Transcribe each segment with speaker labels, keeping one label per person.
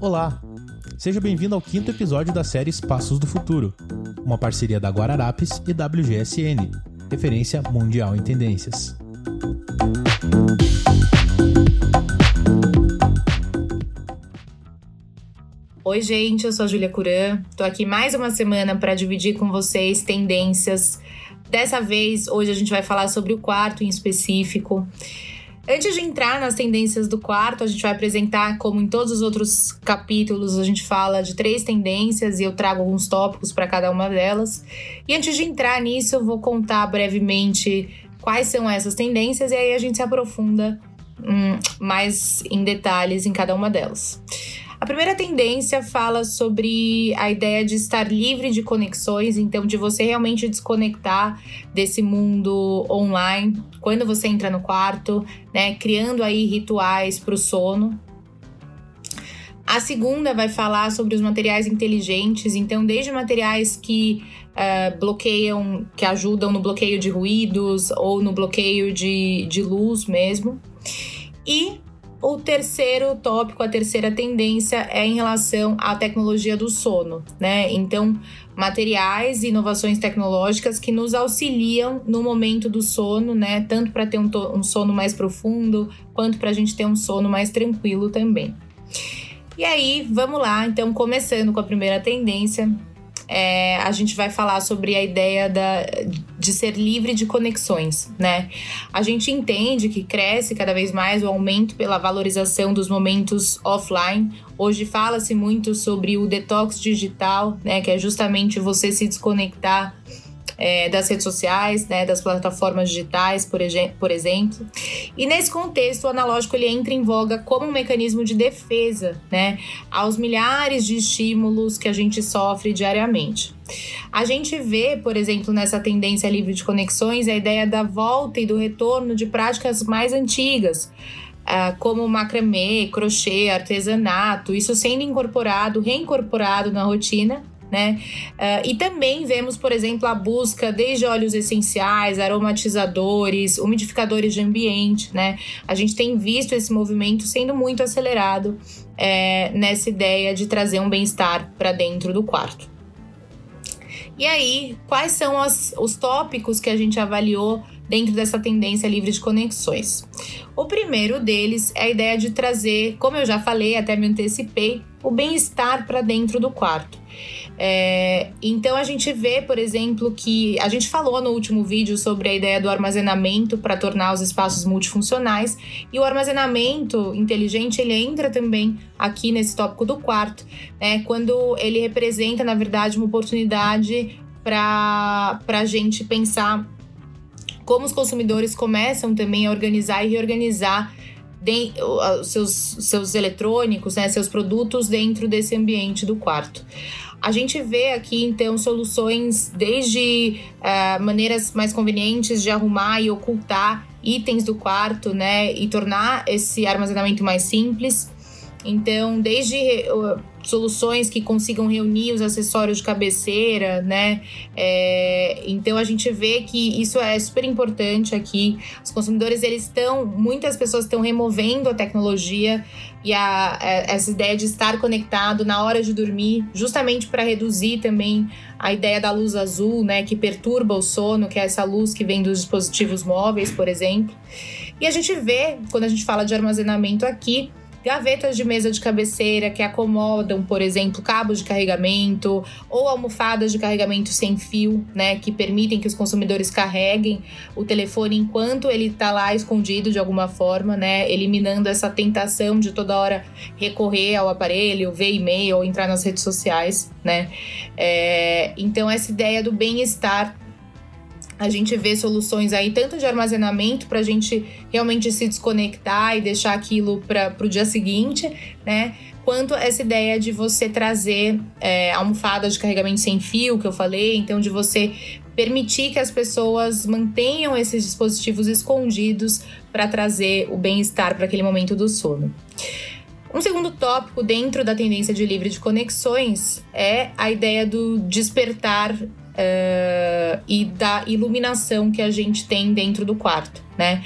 Speaker 1: Olá, seja bem-vindo ao quinto episódio da série Espaços do Futuro, uma parceria da Guararapes e WGSN, referência mundial em tendências.
Speaker 2: Oi, gente, eu sou a Júlia Curan. Tô aqui mais uma semana para dividir com vocês tendências. Dessa vez, hoje a gente vai falar sobre o quarto em específico. Antes de entrar nas tendências do quarto, a gente vai apresentar, como em todos os outros capítulos, a gente fala de três tendências e eu trago alguns tópicos para cada uma delas. E antes de entrar nisso, eu vou contar brevemente quais são essas tendências e aí a gente se aprofunda hum, mais em detalhes em cada uma delas. A primeira tendência fala sobre a ideia de estar livre de conexões, então de você realmente desconectar desse mundo online quando você entra no quarto, né, criando aí rituais para o sono. A segunda vai falar sobre os materiais inteligentes, então desde materiais que uh, bloqueiam, que ajudam no bloqueio de ruídos ou no bloqueio de, de luz mesmo. E o terceiro tópico, a terceira tendência é em relação à tecnologia do sono, né? Então, materiais e inovações tecnológicas que nos auxiliam no momento do sono, né? Tanto para ter um, um, sono mais profundo, quanto para a gente ter um sono mais tranquilo também. E aí, vamos lá, então, começando com a primeira tendência, é, a gente vai falar sobre a ideia da, de ser livre de conexões, né? A gente entende que cresce cada vez mais o aumento pela valorização dos momentos offline. Hoje fala-se muito sobre o detox digital, né? Que é justamente você se desconectar é, das redes sociais, né, das plataformas digitais, por, por exemplo. E nesse contexto, o analógico ele entra em voga como um mecanismo de defesa né, aos milhares de estímulos que a gente sofre diariamente. A gente vê, por exemplo, nessa tendência livre de conexões, a ideia da volta e do retorno de práticas mais antigas. Uh, como macramê, crochê, artesanato, isso sendo incorporado, reincorporado na rotina né? Uh, e também vemos, por exemplo, a busca desde óleos essenciais, aromatizadores, umidificadores de ambiente, né? A gente tem visto esse movimento sendo muito acelerado é, nessa ideia de trazer um bem-estar para dentro do quarto. E aí, quais são as, os tópicos que a gente avaliou dentro dessa tendência livre de conexões? O primeiro deles é a ideia de trazer, como eu já falei, até me antecipei, o bem-estar para dentro do quarto. É, então a gente vê, por exemplo, que a gente falou no último vídeo sobre a ideia do armazenamento para tornar os espaços multifuncionais e o armazenamento inteligente ele entra também aqui nesse tópico do quarto, né? Quando ele representa, na verdade, uma oportunidade para a gente pensar como os consumidores começam também a organizar e reorganizar os seus, seus eletrônicos, né, seus produtos dentro desse ambiente do quarto. A gente vê aqui, então, soluções desde uh, maneiras mais convenientes de arrumar e ocultar itens do quarto, né? E tornar esse armazenamento mais simples. Então, desde uh, soluções que consigam reunir os acessórios de cabeceira, né? É, então a gente vê que isso é super importante aqui. Os consumidores eles estão, muitas pessoas estão removendo a tecnologia e a, a, essa ideia de estar conectado na hora de dormir, justamente para reduzir também a ideia da luz azul, né, que perturba o sono, que é essa luz que vem dos dispositivos móveis, por exemplo. E a gente vê, quando a gente fala de armazenamento aqui, gavetas de mesa de cabeceira que acomodam, por exemplo, cabos de carregamento ou almofadas de carregamento sem fio, né, que permitem que os consumidores carreguem o telefone enquanto ele está lá escondido de alguma forma, né, eliminando essa tentação de toda hora recorrer ao aparelho, ver e-mail ou entrar nas redes sociais, né. É, então essa ideia do bem-estar a gente vê soluções aí tanto de armazenamento para a gente realmente se desconectar e deixar aquilo para o dia seguinte, né? Quanto essa ideia de você trazer é, almofadas de carregamento sem fio, que eu falei, então de você permitir que as pessoas mantenham esses dispositivos escondidos para trazer o bem-estar para aquele momento do sono. Um segundo tópico dentro da tendência de livre de conexões é a ideia do despertar uh, e da iluminação que a gente tem dentro do quarto, né?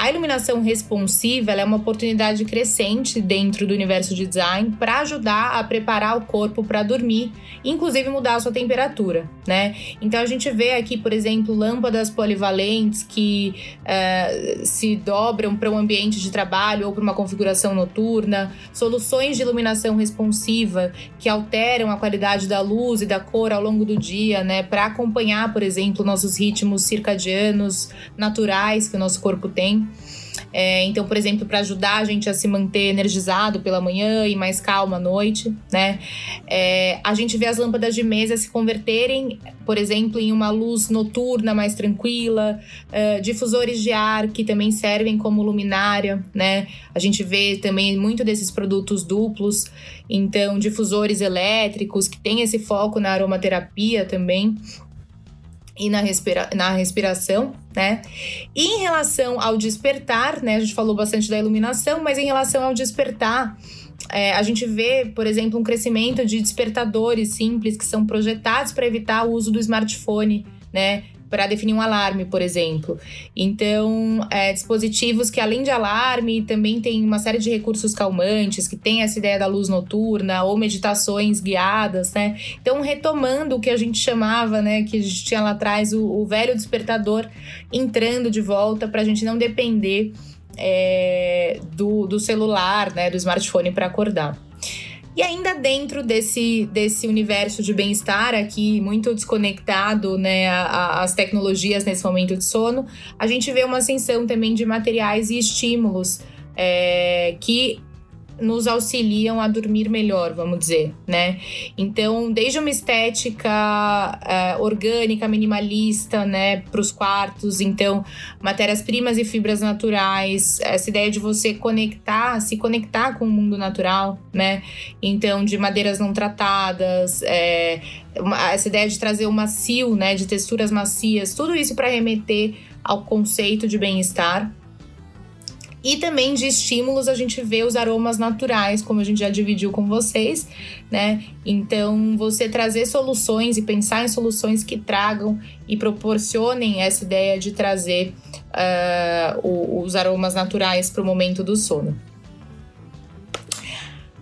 Speaker 2: A iluminação responsiva é uma oportunidade crescente dentro do universo de design para ajudar a preparar o corpo para dormir, inclusive mudar a sua temperatura, né? Então a gente vê aqui, por exemplo, lâmpadas polivalentes que uh, se dobram para um ambiente de trabalho ou para uma configuração noturna, soluções de iluminação responsiva que alteram a qualidade da luz e da cor ao longo do dia, né? Para acompanhar, por exemplo, nossos ritmos circadianos naturais que o nosso corpo tem. É, então, por exemplo, para ajudar a gente a se manter energizado pela manhã e mais calmo à noite, né? É, a gente vê as lâmpadas de mesa se converterem, por exemplo, em uma luz noturna mais tranquila, uh, difusores de ar que também servem como luminária, né? A gente vê também muito desses produtos duplos, então difusores elétricos que têm esse foco na aromaterapia também e na, respira na respiração, né? E em relação ao despertar, né? A gente falou bastante da iluminação, mas em relação ao despertar, é, a gente vê, por exemplo, um crescimento de despertadores simples que são projetados para evitar o uso do smartphone, né? Para definir um alarme, por exemplo. Então, é, dispositivos que além de alarme também tem uma série de recursos calmantes, que tem essa ideia da luz noturna ou meditações guiadas, né? Então, retomando o que a gente chamava, né, que a gente tinha lá atrás o, o velho despertador entrando de volta para a gente não depender é, do, do celular, né, do smartphone para acordar. E ainda dentro desse, desse universo de bem-estar aqui, muito desconectado né, às tecnologias nesse momento de sono, a gente vê uma ascensão também de materiais e estímulos é, que nos auxiliam a dormir melhor, vamos dizer, né? Então, desde uma estética uh, orgânica, minimalista, né, para os quartos, então, matérias-primas e fibras naturais, essa ideia de você conectar, se conectar com o mundo natural, né? Então, de madeiras não tratadas, é, uma, essa ideia de trazer o macio, né, de texturas macias, tudo isso para remeter ao conceito de bem-estar. E também de estímulos a gente vê os aromas naturais, como a gente já dividiu com vocês, né? Então, você trazer soluções e pensar em soluções que tragam e proporcionem essa ideia de trazer uh, os aromas naturais para o momento do sono.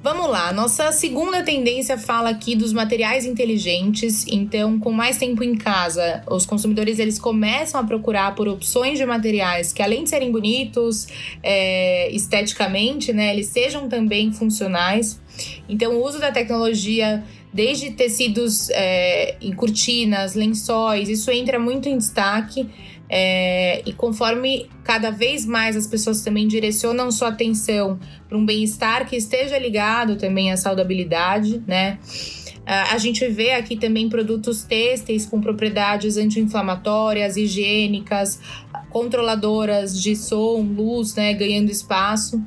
Speaker 2: Vamos lá, nossa segunda tendência fala aqui dos materiais inteligentes. Então, com mais tempo em casa, os consumidores eles começam a procurar por opções de materiais que, além de serem bonitos é, esteticamente, né, eles sejam também funcionais. Então, o uso da tecnologia desde tecidos é, em cortinas, lençóis, isso entra muito em destaque. É, e conforme cada vez mais as pessoas também direcionam sua atenção para um bem-estar que esteja ligado também à saudabilidade, né? A gente vê aqui também produtos têxteis com propriedades anti-inflamatórias, higiênicas, controladoras de som, luz, né, ganhando espaço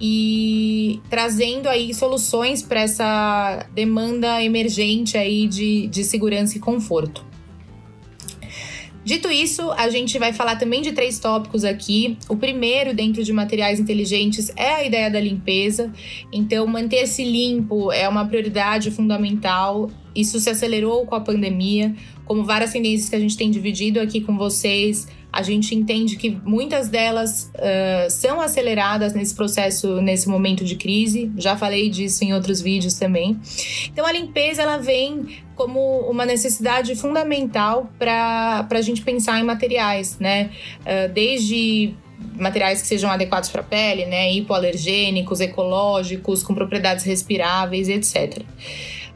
Speaker 2: e trazendo aí soluções para essa demanda emergente aí de, de segurança e conforto. Dito isso, a gente vai falar também de três tópicos aqui. O primeiro, dentro de materiais inteligentes, é a ideia da limpeza. Então, manter-se limpo é uma prioridade fundamental. Isso se acelerou com a pandemia, como várias tendências que a gente tem dividido aqui com vocês a gente entende que muitas delas uh, são aceleradas nesse processo, nesse momento de crise. Já falei disso em outros vídeos também. Então, a limpeza ela vem como uma necessidade fundamental para a gente pensar em materiais, né? Uh, desde materiais que sejam adequados para a pele, né? Hipoalergênicos, ecológicos, com propriedades respiráveis, etc.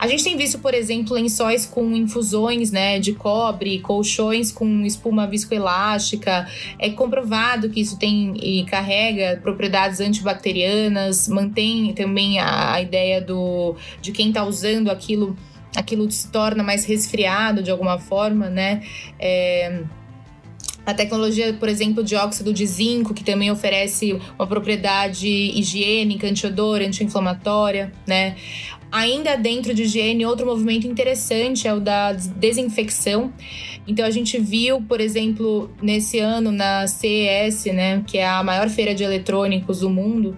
Speaker 2: A gente tem visto, por exemplo, lençóis com infusões né, de cobre, colchões com espuma viscoelástica. É comprovado que isso tem e carrega propriedades antibacterianas, mantém também a, a ideia do, de quem está usando aquilo, aquilo se torna mais resfriado de alguma forma, né? É, a tecnologia, por exemplo, de óxido de zinco, que também oferece uma propriedade higiênica, antiodor, anti-inflamatória, né? Ainda dentro de higiene, outro movimento interessante é o da desinfecção. Então a gente viu, por exemplo, nesse ano na CES, né, que é a maior feira de eletrônicos do mundo,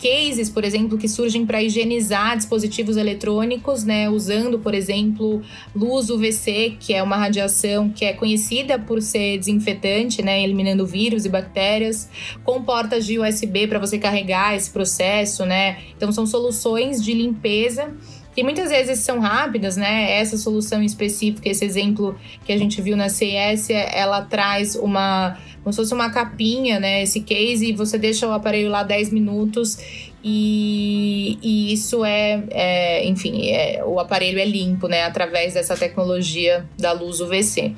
Speaker 2: cases, por exemplo, que surgem para higienizar dispositivos eletrônicos, né, usando, por exemplo, luz UVC, que é uma radiação que é conhecida por ser desinfetante, né, eliminando vírus e bactérias, com portas de USB para você carregar esse processo, né? Então são soluções de limpeza que muitas vezes são rápidas, né? Essa solução específica, esse exemplo que a gente viu na CES, ela traz uma como se fosse uma capinha, né? Esse case, e você deixa o aparelho lá 10 minutos e, e isso é, é enfim, é, o aparelho é limpo, né? Através dessa tecnologia da luz UVC.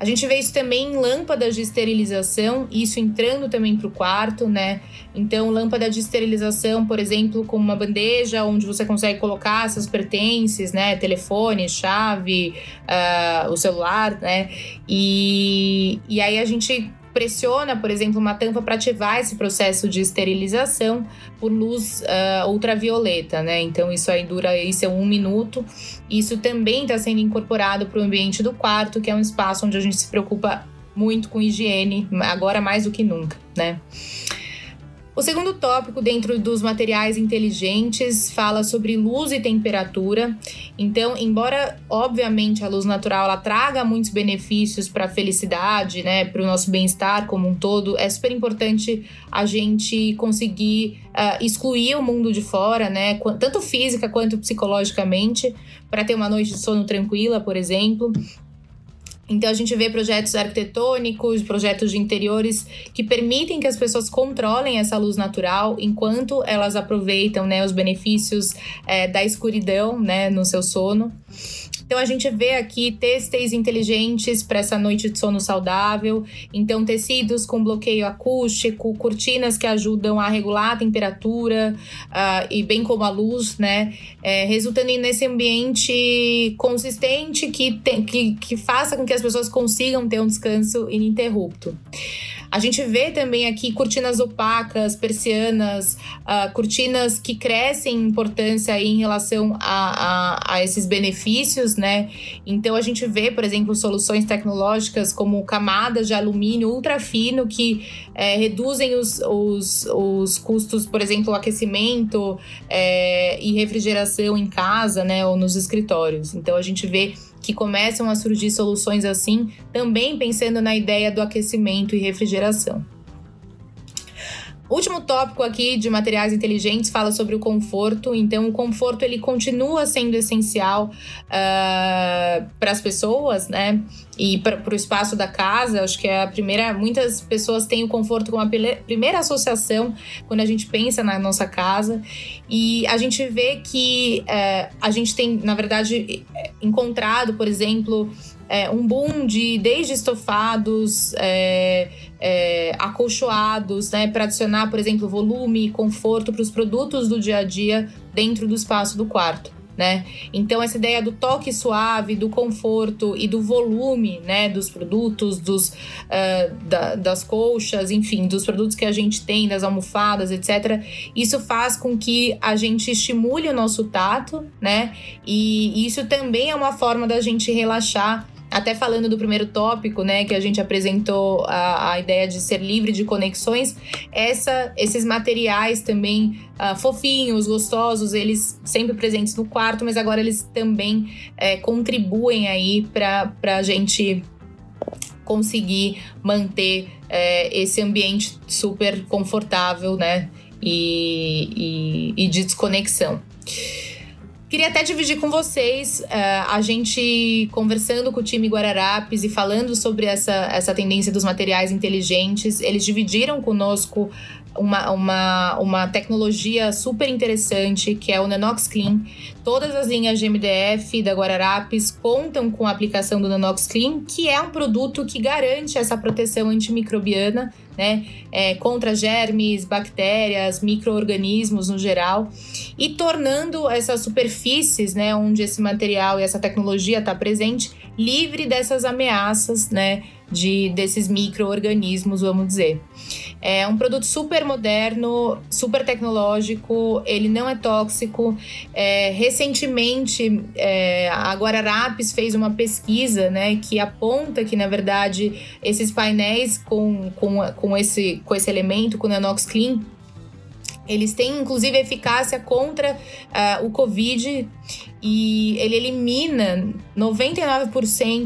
Speaker 2: A gente vê isso também em lâmpadas de esterilização, isso entrando também para o quarto, né? Então, lâmpada de esterilização, por exemplo, com uma bandeja onde você consegue colocar seus pertences, né? Telefone, chave, uh, o celular, né? E, e aí a gente pressiona, por exemplo, uma tampa para ativar esse processo de esterilização por luz uh, ultravioleta, né? Então isso aí dura isso é um minuto. Isso também está sendo incorporado para o ambiente do quarto, que é um espaço onde a gente se preocupa muito com higiene, agora mais do que nunca, né? O segundo tópico, dentro dos materiais inteligentes, fala sobre luz e temperatura. Então, embora obviamente a luz natural ela traga muitos benefícios para a felicidade, né, para o nosso bem-estar como um todo, é super importante a gente conseguir uh, excluir o mundo de fora, né, tanto física quanto psicologicamente, para ter uma noite de sono tranquila, por exemplo. Então a gente vê projetos arquitetônicos, projetos de interiores que permitem que as pessoas controlem essa luz natural enquanto elas aproveitam né, os benefícios é, da escuridão né, no seu sono. Então a gente vê aqui têxteis inteligentes para essa noite de sono saudável. Então tecidos com bloqueio acústico, cortinas que ajudam a regular a temperatura uh, e bem como a luz, né? É, resultando nesse ambiente consistente que, tem, que, que faça com que as pessoas consigam ter um descanso ininterrupto. A gente vê também aqui cortinas opacas, persianas, uh, cortinas que crescem em importância em relação a, a, a, esses benefícios, né? Então a gente vê, por exemplo, soluções tecnológicas como camadas de alumínio ultra fino que é, reduzem os, os, os custos, por exemplo, aquecimento é, e refrigeração em casa, né? Ou nos escritórios. Então a gente vê que começam a surgir soluções assim, também pensando na ideia do aquecimento e refrigeração. Último tópico aqui de materiais inteligentes fala sobre o conforto. Então, o conforto ele continua sendo essencial uh, ah, para as pessoas, né? E para o espaço da casa. Acho que é a primeira. Muitas pessoas têm o conforto como a primeira associação quando a gente pensa na nossa casa. E a gente vê que uh, a gente tem, na verdade, encontrado, por exemplo, é, um boom de desde estofados, é, é, acolchoados, né, para adicionar, por exemplo, volume e conforto para os produtos do dia a dia dentro do espaço do quarto. Né? Então essa ideia do toque suave, do conforto e do volume, né, dos produtos, dos uh, da, das colchas, enfim, dos produtos que a gente tem, das almofadas, etc. Isso faz com que a gente estimule o nosso tato, né? E isso também é uma forma da gente relaxar até falando do primeiro tópico, né, que a gente apresentou a, a ideia de ser livre de conexões, essa, esses materiais também uh, fofinhos, gostosos, eles sempre presentes no quarto, mas agora eles também é, contribuem aí para a gente conseguir manter é, esse ambiente super confortável, né, e, e, e de desconexão. Queria até dividir com vocês uh, a gente conversando com o time Guararapes e falando sobre essa, essa tendência dos materiais inteligentes. Eles dividiram conosco uma, uma, uma tecnologia super interessante que é o Nanox Clean. Todas as linhas de MDF da Guararapes contam com a aplicação do Nanox Clean, que é um produto que garante essa proteção antimicrobiana, né, é, contra germes, bactérias, micro-organismos no geral, e tornando essas superfícies, né, onde esse material e essa tecnologia está presente, livre dessas ameaças, né, de desses micro-organismos, vamos dizer. É um produto super moderno, super tecnológico, ele não é tóxico. É, recentemente, é, a Guararapes fez uma pesquisa né, que aponta que, na verdade, esses painéis com, com, com, esse, com esse elemento, com o Nanox Clean, Eles têm, inclusive, eficácia contra uh, o Covid e ele elimina 99%,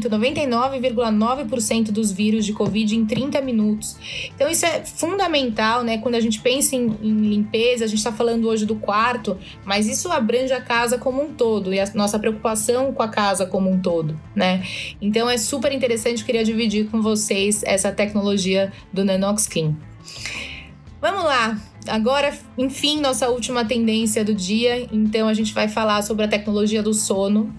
Speaker 2: 99,9% dos vírus de Covid em 30 minutos. Então, isso é fundamental, né? Quando a gente pensa em, em limpeza, a gente está falando hoje do quarto, mas isso abrange a casa como um todo e a nossa preocupação com a casa como um todo, né? Então, é super interessante, queria dividir com vocês essa tecnologia do Nanox Clean. Vamos lá, agora, enfim, nossa última tendência do dia. Então, a gente vai falar sobre a tecnologia do sono.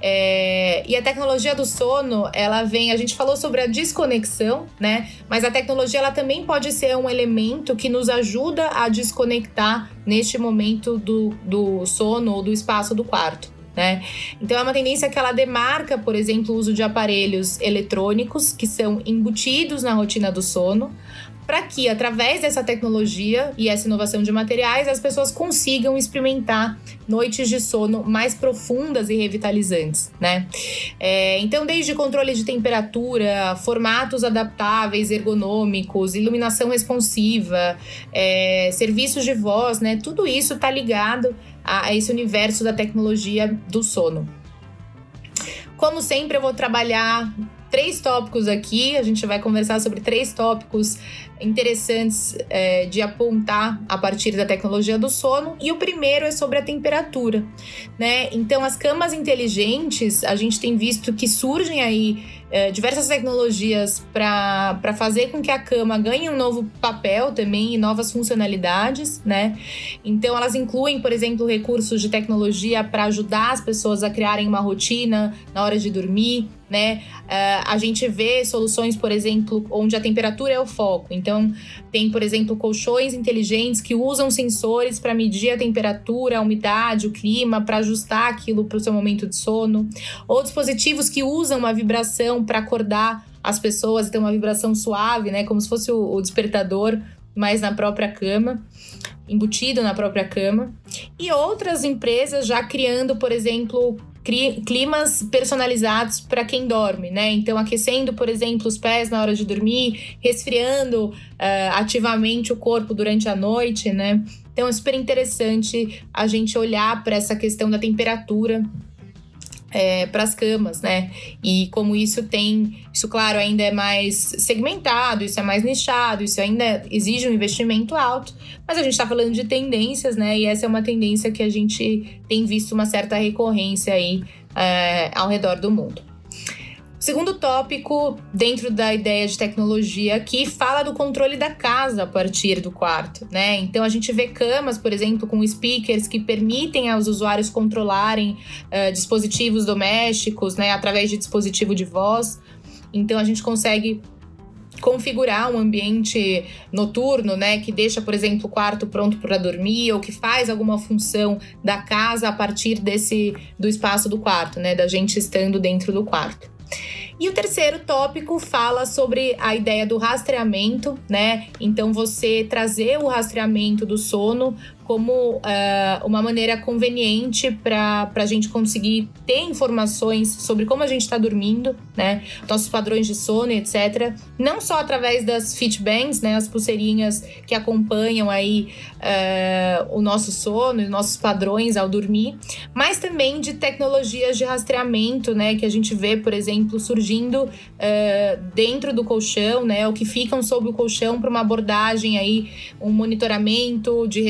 Speaker 2: É... E a tecnologia do sono, ela vem. A gente falou sobre a desconexão, né? Mas a tecnologia, ela também pode ser um elemento que nos ajuda a desconectar neste momento do, do sono ou do espaço do quarto. Né? Então é uma tendência que ela demarca, por exemplo, o uso de aparelhos eletrônicos que são embutidos na rotina do sono, para que, através dessa tecnologia e essa inovação de materiais, as pessoas consigam experimentar noites de sono mais profundas e revitalizantes, né? É, então, desde controle de temperatura, formatos adaptáveis, ergonômicos, iluminação responsiva, é, serviços de voz, né? Tudo isso está ligado a, a esse universo da tecnologia do sono. Como sempre, eu vou trabalhar três tópicos aqui. A gente vai conversar sobre três tópicos interessantes é, de apontar a partir da tecnologia do sono. E o primeiro é sobre a temperatura, né? Então, as camas inteligentes, a gente tem visto que surgem aí é, diversas tecnologias para fazer com que a cama ganhe um novo papel também e novas funcionalidades, né? Então, elas incluem, por exemplo, recursos de tecnologia para ajudar as pessoas a criarem uma rotina na hora de dormir, né? Uh, a gente vê soluções, por exemplo, onde a temperatura é o foco. Então, tem, por exemplo, colchões inteligentes que usam sensores para medir a temperatura, a umidade, o clima, para ajustar aquilo para o seu momento de sono. Ou dispositivos que usam uma vibração para acordar as pessoas e ter uma vibração suave, né? Como se fosse o, o despertador, mas na própria cama embutido na própria cama. E outras empresas já criando, por exemplo, climas personalizados para quem dorme, né? Então, aquecendo, por exemplo, os pés na hora de dormir, resfriando uh, ativamente o corpo durante a noite, né? Então, é super interessante a gente olhar para essa questão da temperatura é, para as camas, né? E como isso tem, isso claro, ainda é mais segmentado, isso é mais nichado, isso ainda exige um investimento alto, mas a gente está falando de tendências, né? E essa é uma tendência que a gente tem visto uma certa recorrência aí é, ao redor do mundo. Segundo tópico, dentro da ideia de tecnologia, que fala do controle da casa a partir do quarto, né? Então a gente vê camas, por exemplo, com speakers que permitem aos usuários controlarem uh, dispositivos domésticos, né, através de dispositivo de voz. Então a gente consegue configurar um ambiente noturno, né, que deixa, por exemplo, o quarto pronto para dormir ou que faz alguma função da casa a partir desse do espaço do quarto, né, da gente estando dentro do quarto. E o terceiro tópico fala sobre a ideia do rastreamento, né? Então, você trazer o rastreamento do sono como uh, uma maneira conveniente para a gente conseguir ter informações sobre como a gente está dormindo, né? Nossos padrões de sono, etc. Não só através das Fitbands, né? As pulseirinhas que acompanham aí uh, o nosso sono e nossos padrões ao dormir, mas também de tecnologias de rastreamento, né? Que a gente vê, por exemplo, surgindo uh, dentro do colchão, né? Ou que ficam sob o colchão para uma abordagem aí, um monitoramento de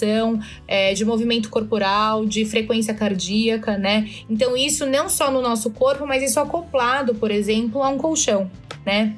Speaker 2: respiração é, de movimento corporal, de frequência cardíaca, né? Então, isso não só no nosso corpo, mas isso acoplado, por exemplo, a um colchão, né?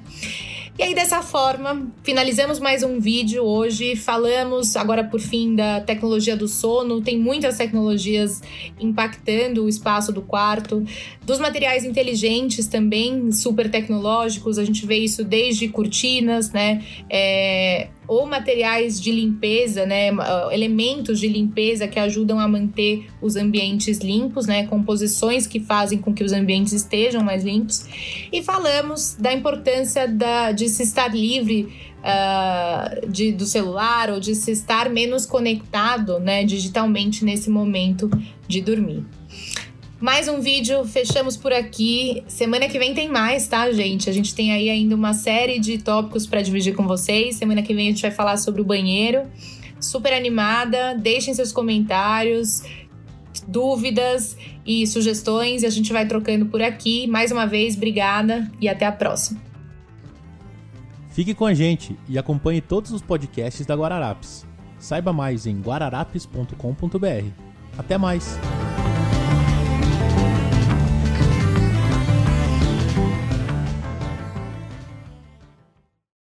Speaker 2: E aí, dessa forma, finalizamos mais um vídeo hoje. Falamos agora por fim da tecnologia do sono. Tem muitas tecnologias impactando o espaço do quarto, dos materiais inteligentes também, super tecnológicos. A gente vê isso desde cortinas, né? É, ou materiais de limpeza, né, elementos de limpeza que ajudam a manter os ambientes limpos, né, composições que fazem com que os ambientes estejam mais limpos. E falamos da importância da, de se estar livre uh, de, do celular ou de se estar menos conectado, né, digitalmente nesse momento de dormir. Mais um vídeo, fechamos por aqui. Semana que vem tem mais, tá, gente? A gente tem aí ainda uma série de tópicos para dividir com vocês. Semana que vem a gente vai falar sobre o banheiro, super animada. Deixem seus comentários, dúvidas e sugestões e a gente vai trocando por aqui. Mais uma vez, obrigada e até a próxima.
Speaker 1: Fique com a gente e acompanhe todos os podcasts da Guararapes. Saiba mais em guararapes.com.br. Até mais!